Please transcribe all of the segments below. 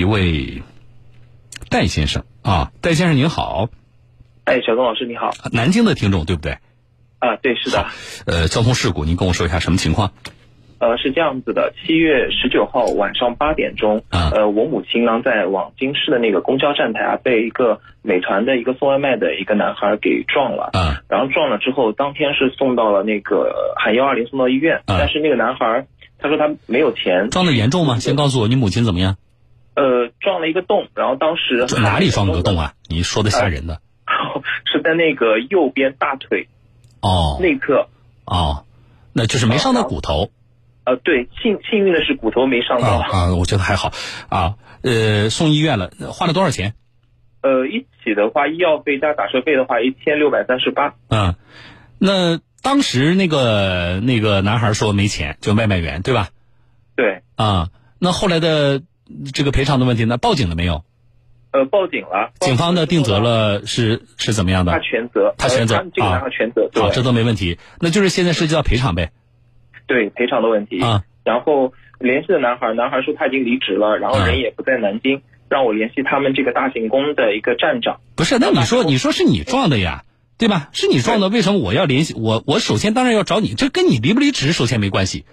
一位戴先生啊，戴先生您好，哎，小东老师你好，南京的听众对不对？啊，对，是的。呃，交通事故，您跟我说一下什么情况？呃，是这样子的，七月十九号晚上八点钟，啊呃，我母亲呢在往京市的那个公交站台啊，被一个美团的一个送外卖的一个男孩给撞了，啊然后撞了之后，当天是送到了那个喊幺二零送到医院，啊但是那个男孩他说他没有钱，撞的严重吗？先告诉我，你母亲怎么样？呃，撞了一个洞，然后当时哪里撞了个洞？啊？你说的吓人的 是在那个右边大腿哦内侧，哦，那就是没伤到骨头呃，对，幸幸运的是骨头没伤到。啊啊，我觉得还好啊。呃，送医院了，花了多少钱？呃，一起的话，医药费加打车费的话，一千六百三十八。嗯，那当时那个那个男孩说没钱，就外卖员对吧？对，啊，那后来的这个赔偿的问题呢？报警了没有？呃，报警了。警方的定责了是是怎么样的他的？全责，他全责这个男孩全责，对好，这都没问题。那就是现在涉及到赔偿呗。对赔偿的问题。啊然后联系的男孩，男孩说他已经离职了，然后啊人也不在南京，让我联系他们这个大行宫的一个站长。不是，那你说你说是你撞的呀，对吧？是你撞的，为什么我要联系我？我首先当然要找你，这跟你离不离职首先没关系。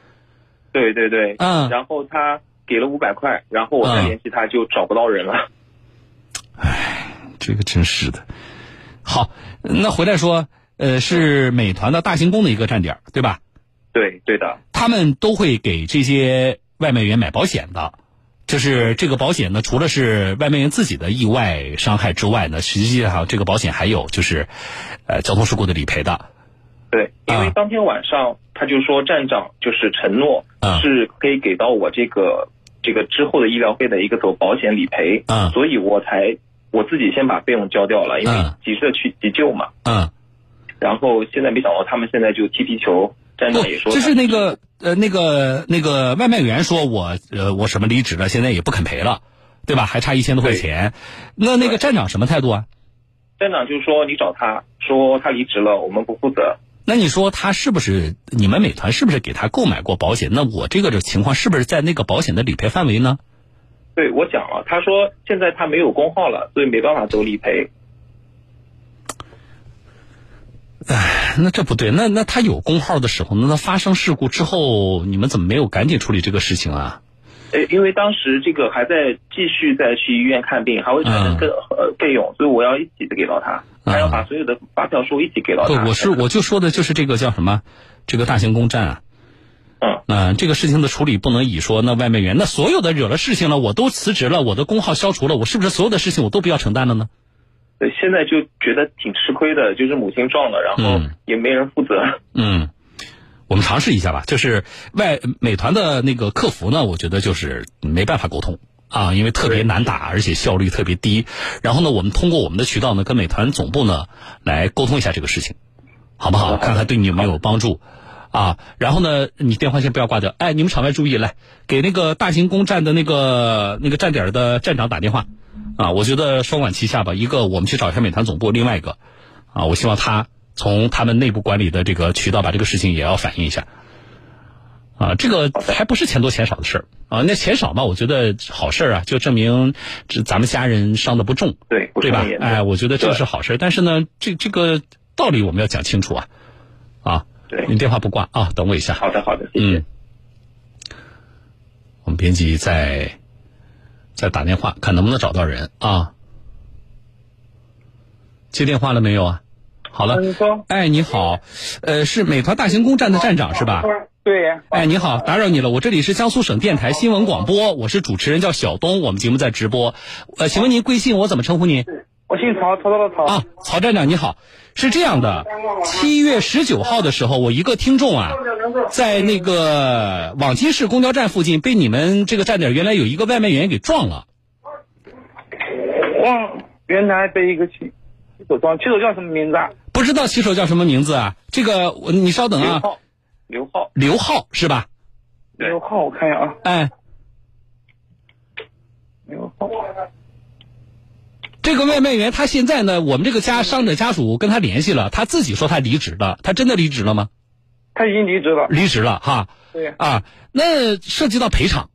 对对对，嗯然后他给了五百块，然后我再嗯联系他就找不到人了。这个真是的。好，那回来说，呃，是美团的大型宫的一个站点，对吧？对对的，他们都会给这些外卖员买保险的。就是这个保险呢，除了是外卖员自己的意外伤害之外呢，实际上这个保险还有就是，呃，交通事故的理赔的。对，因为啊当天晚上他就说站长就是承诺啊是可以给到我这个这个之后的医疗费的一个走保险理赔，嗯所以我才我自己先把费用交掉了，因为嗯急着去急救嘛。嗯，然后现在没想到他们现在就踢皮球，站长也，说就是那个呃那个那个外卖员说我呃我什么离职了，现在也不肯赔了，对吧？还差一千多块钱。那那个站长什么态度啊？站长就说你找他说他离职了，我们不负责。那你说他是不是你们美团是不是给他购买过保险？那我这个的情况是不是在那个保险的理赔范围呢？对我讲了，他说现在他没有工号了，所以没办法走理赔。那这不对，那那他有工号的时候，那他发生事故之后，你们怎么没有赶紧处理这个事情啊？呃，因为当时这个还在继续再去医院看病，还会产生更呃费用，所以我要一起的给到他，还要把所有的发票数一起给到不，他。我是我就说的就是这个叫什么，这个大型公站啊。嗯啊、这个事情的处理不能以说那外卖员那所有的惹了事情了，我都辞职了，我的工号消除了，我是不是所有的事情我都不要承担了呢？对，现在就觉得挺吃亏的，就是母亲撞了，然后嗯也没人负责。嗯，我们尝试一下吧。就是外美团的那个客服呢，我觉得就是没办法沟通啊，因为特别难打，而且效率特别低。然后呢，我们通过我们的渠道呢，跟美团总部呢来沟通一下这个事情，好不好？看看对你有没有帮助。啊，然后呢，你电话先不要挂掉。哎，你们场外注意，来给那个大行宫站的那个那个站点的站长打电话。啊，我觉得双管齐下吧。一个我们去找一下美团总部，另外一个，啊，我希望他从他们内部管理的这个渠道把这个事情也要反映一下。啊，这个还不是钱多钱少的事儿啊，那钱少嘛，我觉得好事儿啊，就证明这咱们家人伤的不重，对，对吧哎，我觉得这个是好事儿。但是呢，这这个道理我们要讲清楚啊，啊，对你电话不挂啊，等我一下。好的，好的，谢谢。嗯，我们编辑在在打电话，看能不能找到人啊。接电话了没有啊？好了，你说，哎，你好，呃，是美团大行宫站的站长是吧？对，哎，你好，打扰你了，我这里是江苏省电台新闻广播，我是主持人叫小东，我们节目在直播，呃，请问您贵姓？我怎么称呼您？我姓曹，曹操的曹。啊，曹站长你好，是这样的，七月十九号的时候，我一个听众啊，在那个网金市公交站附近被你们这个站点原来有一个外卖员给撞了，忘原来被一个骑骑手撞，骑手叫什么名字啊？不知道骑手叫什么名字啊？这个我你稍等啊，刘浩，刘浩，刘浩是吧？刘浩，我看一下啊，哎，刘浩，这个外卖员他现在呢，我们这个家伤者家属跟他联系了，他自己说他离职了，他真的离职了吗？他已经离职了。离职了哈。对，啊，那涉及到赔偿，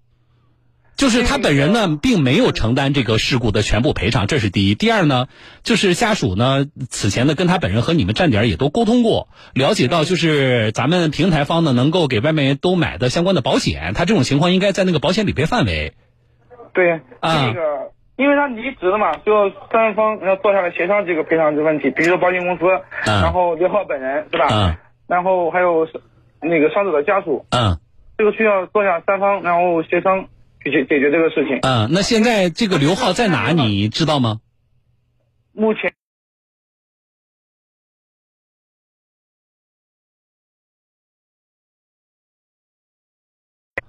就是他本人呢，并没有承担这个事故的全部赔偿，这是第一。第二呢，就是家属呢，此前呢跟他本人和你们站点也都沟通过，了解到就是咱们平台方呢能够给外卖员都买的相关的保险，他这种情况应该在那个保险理赔范围。对，这个，因为他离职了嘛，就三方要坐下来协商这个赔偿的问题，比如说保险公司，然后刘浩本人是吧？然后还有那个伤者的家属。嗯。这个需要坐下三方，然后协商。解解决这个事情。嗯，那现在这个刘浩在哪？你知道吗？目前，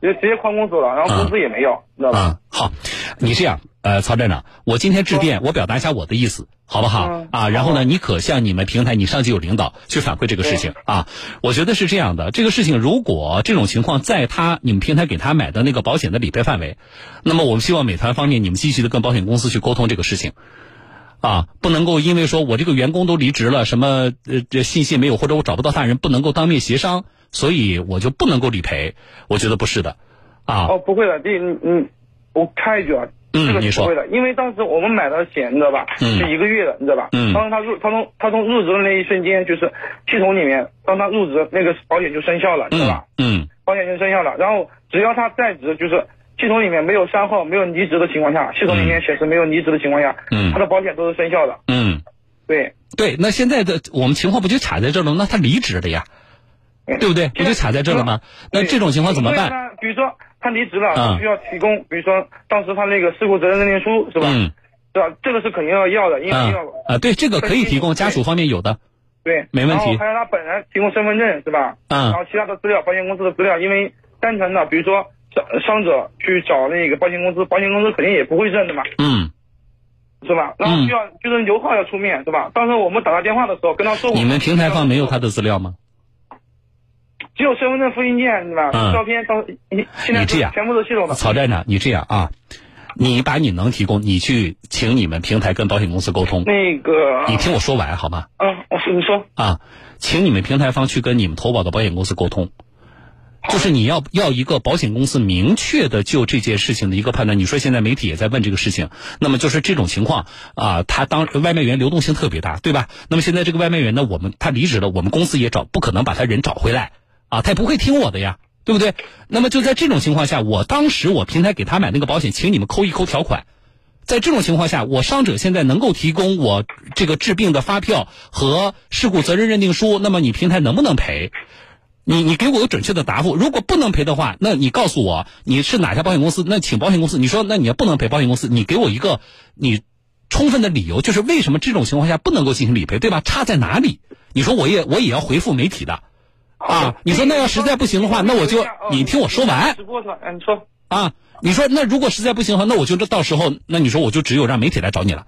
就直接旷工走了，然后工资也没有，知道吧？啊，好，你这样。呃，曹站长，我今天致电，我表达一下我的意思，好不好？啊，然后呢，你可向你们平台，你上级有领导去反馈这个事情啊。我觉得是这样的，这个事情如果这种情况在他你们平台给他买的那个保险的理赔范围，那么我们希望美团方面你们积极的跟保险公司去沟通这个事情，啊，不能够因为说我这个员工都离职了，什么呃这信息没有或者我找不到他人，不能够当面协商，所以我就不能够理赔。我觉得不是的，啊。哦，不会的，这你你，我插一句啊。这个不会的，因为当时我们买的险，你知道吧？嗯。是一个月的，你知道吧？嗯。当他入，他从他从入职的那一瞬间，就是系统里面，当他入职，那个保险就生效了，知道吧？嗯。保险就生效了，然后只要他在职，就是系统里面没有删号、没有离职的情况下，系统里面显示没有离职的情况下，嗯，他的保险都是生效的。嗯。对。对，那现在的我们情况不就卡在这了？那他离职了呀，对不对？不就卡在这了吗？那这种情况怎么办？比如说。他离职了，需要提供，比如说当时他那个事故责任认定书是吧？嗯，对吧？这个是肯定要要的，因为要啊，对，这个可以提供，家属方面有的，对，没问题。然后还有他本人提供身份证是吧？嗯，然后其他的资料，保险公司的资料，因为单纯的，比如说伤伤者去找那个保险公司，保险公司肯定也不会认的嘛。嗯，是吧？然后需要就是刘浩要出面是吧？当时我们打他电话的时候跟他说，你们平台方没有他的资料吗？只有身份证复印件是吧？照片到你现在全部都系统的。曹站长，你这样啊，你把你能提供，你去请你们平台跟保险公司沟通。那个，你听我说完好吗？嗯，我说你说啊，请你们平台方去跟你们投保的保险公司沟通，就是你要要一个保险公司明确的就这件事情的一个判断。你说现在媒体也在问这个事情，那么就是这种情况啊，他当外卖员流动性特别大，对吧？那么现在这个外卖员呢，我们他离职了，我们公司也找不可能把他人找回来。啊，他也不会听我的呀，对不对？那么就在这种情况下，我当时我平台给他买那个保险，请你们扣一扣条款。在这种情况下，我伤者现在能够提供我这个治病的发票和事故责任认定书，那么你平台能不能赔？你你给我个准确的答复。如果不能赔的话，那你告诉我你是哪家保险公司？那请保险公司，你说那你要不能赔保险公司，你给我一个你充分的理由，就是为什么这种情况下不能够进行理赔，对吧？差在哪里？你说我也我也要回复媒体的。啊，你说那要实在不行的话，那我就你听我说完。直播是吧？嗯，你说。啊，你说那如果实在不行的话，那我就这到时候，那你说我就只有让媒体来找你了。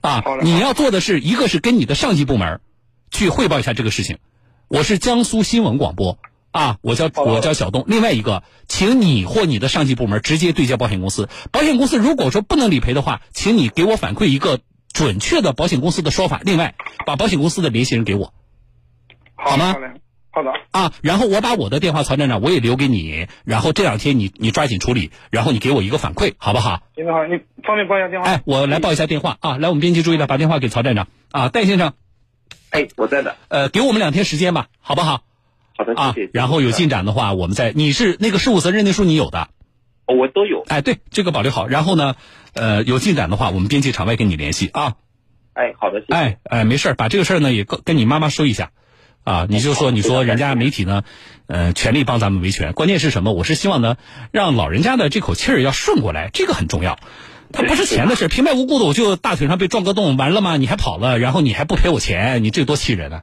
啊，你要做的是一个是跟你的上级部门去汇报一下这个事情。我是江苏新闻广播啊，我叫我叫小东。另外一个，请你或你的上级部门直接对接保险公司。保险公司如果说不能理赔的话，请你给我反馈一个准确的保险公司的说法。另外，把保险公司的联系人给我，好吗？好的啊，然后我把我的电话，曹站长我也留给你，然后这两天你你抓紧处理，然后你给我一个反馈，好不好？行，好，你方便报一下电话？哎，我来报一下电话啊，来，我们编辑注意了，把电话给曹站长啊，戴先生。哎，我在的。呃，给我们两天时间吧，好不好？好的，谢谢。然后有进展的话，我们再，你是那个事务责任认定书你有的？我都有。哎，对，这个保留好。然后呢，呃，有进展的话，我们编辑场外跟你联系啊。哎，好的，谢谢。哎哎，没事把这个事儿呢也跟跟你妈妈说一下。啊，你就说，你说人家媒体呢，呃，全力帮咱们维权。关键是什么？我是希望呢，让老人家的这口气儿要顺过来，这个很重要。他不是钱的事，平白无故的我就大腿上被撞个洞，完了吗？你还跑了，然后你还不赔我钱，你这多气人啊！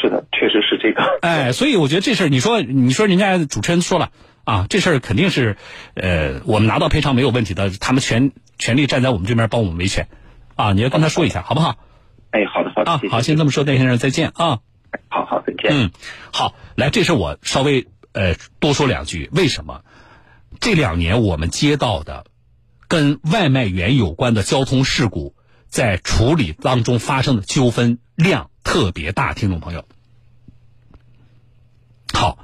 是的，确实是这个。哎，所以我觉得这事儿，你说，你说人家主持人说了啊，这事儿肯定是，呃，我们拿到赔偿没有问题的，他们全全力站在我们这边帮我们维权，啊，你要跟他说一下，好不好？哎，好的，好的。啊，好，先这么说，戴先生，再见啊。好好再见。嗯，好，来，这是我稍微呃多说两句。为什么这两年我们接到的跟外卖员有关的交通事故，在处理当中发生的纠纷量特别大？听众朋友，好，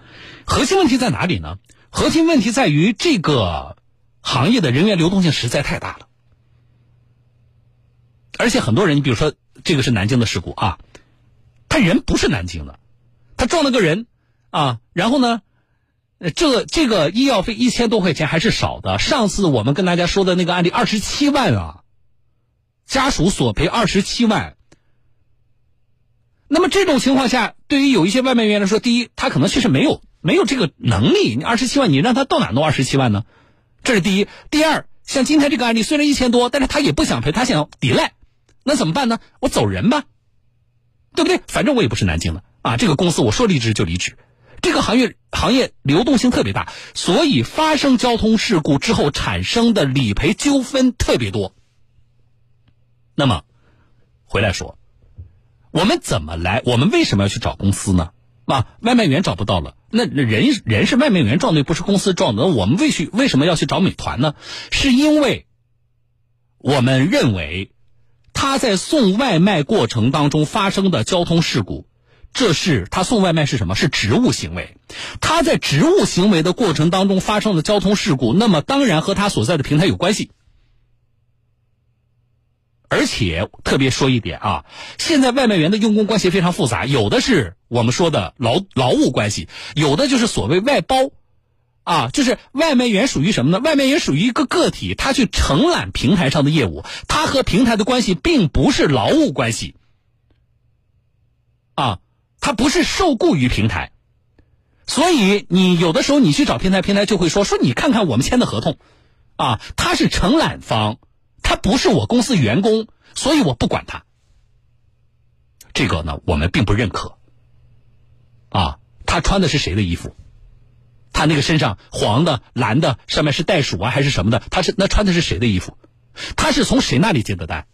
核心问题在哪里呢？核心问题在于这个行业的人员流动性实在太大了，而且很多人，你比如说这个是南京的事故啊，他人不是南京的，他撞了个人啊，然后呢，这这个医药费一千多块钱还是少的。上次我们跟大家说的那个案例二十七万啊，家属索赔二十七万。那么这种情况下，对于有一些外卖员来说，第一，他可能确实没有没有这个能力，你二十七万，你让他到哪弄二十七万呢？这是第一，第二，像今天这个案例，虽然一千多，但是他也不想赔，他想抵赖，那怎么办呢？我走人吧，对不对？反正我也不是南京的啊，这个公司我说离职就离职，这个行业行业流动性特别大，所以发生交通事故之后产生的理赔纠纷特别多。那么，回来说，我们怎么来？我们为什么要去找公司呢？啊，外卖员找不到了，那人人是外卖员撞的，不是公司撞的。我们为去为什么要去找美团呢？是因为我们认为他在送外卖过程当中发生的交通事故，这是他送外卖是什么？是职务行为。他在职务行为的过程当中发生的交通事故，那么当然和他所在的平台有关系。而且特别说一点啊，现在外卖员的用工关系非常复杂，有的是我们说的劳劳务关系，有的就是所谓外包，啊，就是外卖员属于什么呢？外卖员属于一个个体，他去承揽平台上的业务，他和平台的关系并不是劳务关系，啊，他不是受雇于平台，所以你有的时候你去找平台，平台就会说说你看看我们签的合同，啊，他是承揽方。他不是我公司员工，所以我不管他。这个呢，我们并不认可。啊，他穿的是谁的衣服？他那个身上黄的、蓝的，上面是袋鼠啊，还是什么的？他是那穿的是谁的衣服？他是从谁那里接的单？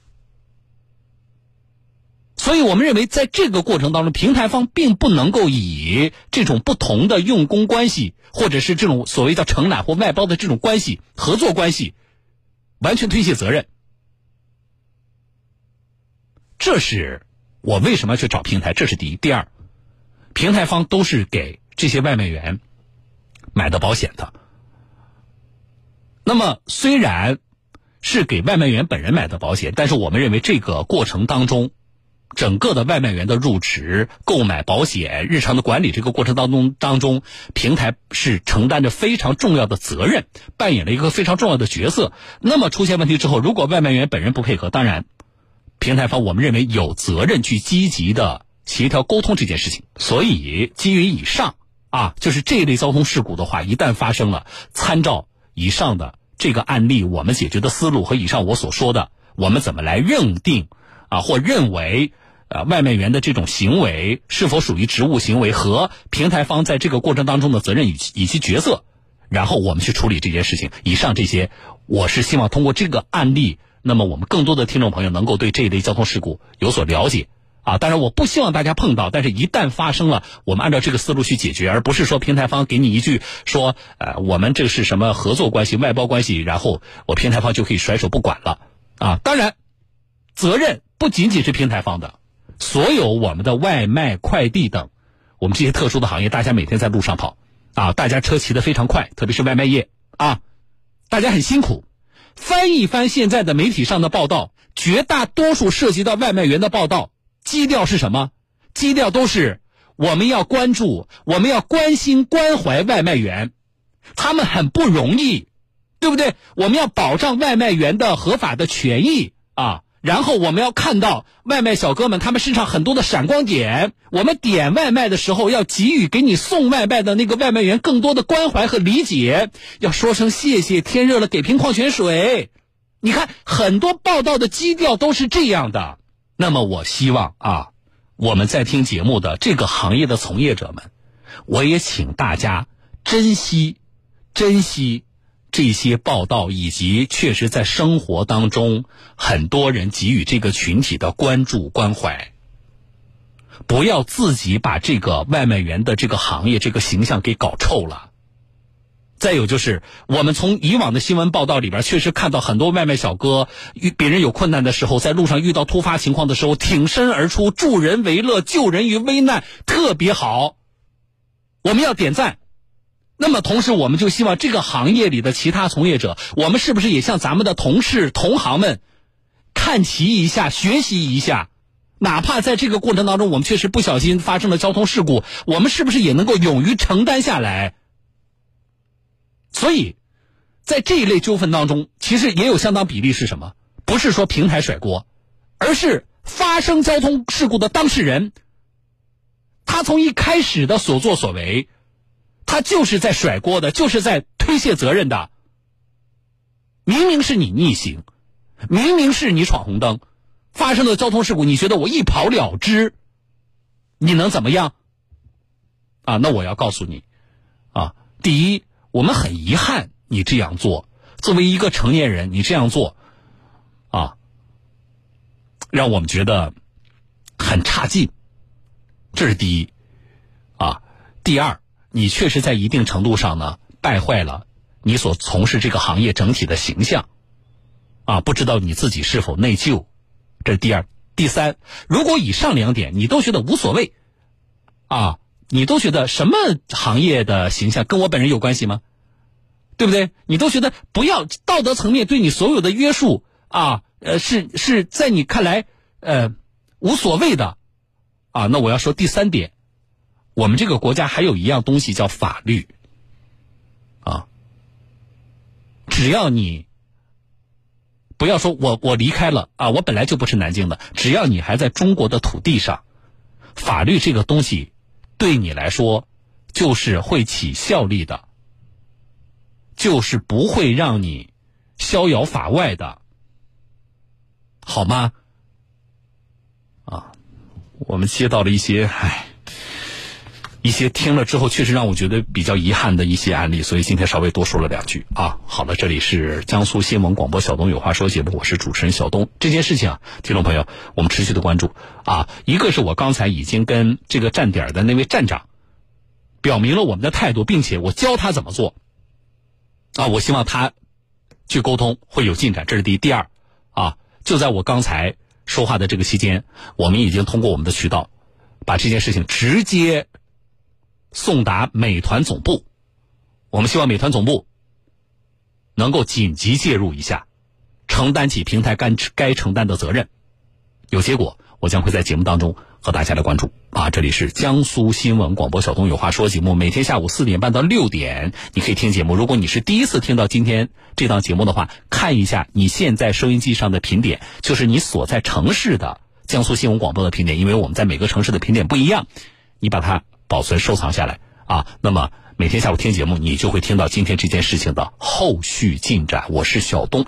所以我们认为，在这个过程当中，平台方并不能够以这种不同的用工关系，或者是这种所谓叫承揽或外包的这种关系、合作关系。完全推卸责任，这是我为什么要去找平台？这是第一。第二，平台方都是给这些外卖员买的保险的。那么虽然是给外卖员本人买的保险，但是我们认为这个过程当中。整个的外卖员的入职、购买保险、日常的管理这个过程当中当中，平台是承担着非常重要的责任，扮演了一个非常重要的角色。那么出现问题之后，如果外卖员本人不配合，当然，平台方我们认为有责任去积极的协调沟通这件事情。所以基于以上啊，就是这一类交通事故的话，一旦发生了，参照以上的这个案例，我们解决的思路和以上我所说的，我们怎么来认定啊，或认为。啊，外卖员的这种行为是否属于职务行为和平台方在这个过程当中的责任以及以及角色，然后我们去处理这件事情。以上这些，我是希望通过这个案例，那么我们更多的听众朋友能够对这一类交通事故有所了解。啊，当然我不希望大家碰到，但是一旦发生了，我们按照这个思路去解决，而不是说平台方给你一句说，呃，我们这是什么合作关系、外包关系，然后我平台方就可以甩手不管了。啊，当然，责任不仅仅是平台方的。所有我们的外卖、快递等，我们这些特殊的行业，大家每天在路上跑，啊，大家车骑得非常快，特别是外卖业啊，大家很辛苦。翻一翻现在的媒体上的报道，绝大多数涉及到外卖员的报道，基调是什么？基调都是我们要关注，我们要关心、关怀外卖员，他们很不容易，对不对？我们要保障外卖员的合法的权益啊。然后我们要看到外卖小哥们他们身上很多的闪光点。我们点外卖的时候要给予给你送外卖的那个外卖员更多的关怀和理解，要说声谢谢，天热了给瓶矿泉水。你看很多报道的基调都是这样的。那么我希望啊，我们在听节目的这个行业的从业者们，我也请大家珍惜，珍惜。这些报道以及确实在生活当中，很多人给予这个群体的关注关怀。不要自己把这个外卖员的这个行业这个形象给搞臭了。再有就是，我们从以往的新闻报道里边，确实看到很多外卖小哥遇别人有困难的时候，在路上遇到突发情况的时候，挺身而出，助人为乐，救人于危难，特别好。我们要点赞。那么同时，我们就希望这个行业里的其他从业者，我们是不是也向咱们的同事同行们看齐一下，学习一下？哪怕在这个过程当中，我们确实不小心发生了交通事故，我们是不是也能够勇于承担下来？所以，在这一类纠纷当中，其实也有相当比例是什么？不是说平台甩锅，而是发生交通事故的当事人，他从一开始的所作所为，他就是在甩锅的，就是在推卸责任的。明明是你逆行，明明是你闯红灯。发生了交通事故，你觉得我一跑了之，你能怎么样？啊，那我要告诉你，啊，第一，我们很遗憾你这样做，作为一个成年人，你这样做，啊，让我们觉得很差劲，这是第一，啊，第二，你确实在一定程度上呢，败坏了你所从事这个行业整体的形象，啊，不知道你自己是否内疚。这是第二、第三。如果以上两点你都觉得无所谓，啊，你都觉得什么行业的形象跟我本人有关系吗？对不对？你都觉得不要道德层面对你所有的约束啊，呃，是是在你看来呃无所谓的，啊，那我要说第三点，我们这个国家还有一样东西叫法律，啊，只要你。不要说我我离开了啊，我本来就不是南京的。只要你还在中国的土地上，法律这个东西对你来说就是会起效力的，就是不会让你逍遥法外的，好吗？啊，我们接到了一些唉。一些听了之后确实让我觉得比较遗憾的一些案例，所以今天稍微多说了两句啊。好了，这里是江苏新闻广播小东有话说节目，我是主持人小东。这件事情啊，听众朋友，我们持续的关注啊。一个是我刚才已经跟这个站点的那位站长表明了我们的态度，并且我教他怎么做啊。我希望他去沟通会有进展，这是第一。第二啊，就在我刚才说话的这个期间，我们已经通过我们的渠道把这件事情直接。送达美团总部，我们希望美团总部能够紧急介入一下，承担起平台该该承担的责任。有结果，我将会在节目当中和大家来关注。啊，这里是江苏新闻广播小东有话说节目，每天下午四点半到六点，你可以听节目。如果你是第一次听到今天这档节目的话，看一下你现在收音机上的频点，就是你所在城市的江苏新闻广播的频点，因为我们在每个城市的频点不一样，你把它。保存收藏下来啊，那么每天下午听节目，你就会听到今天这件事情的后续进展。我是小东。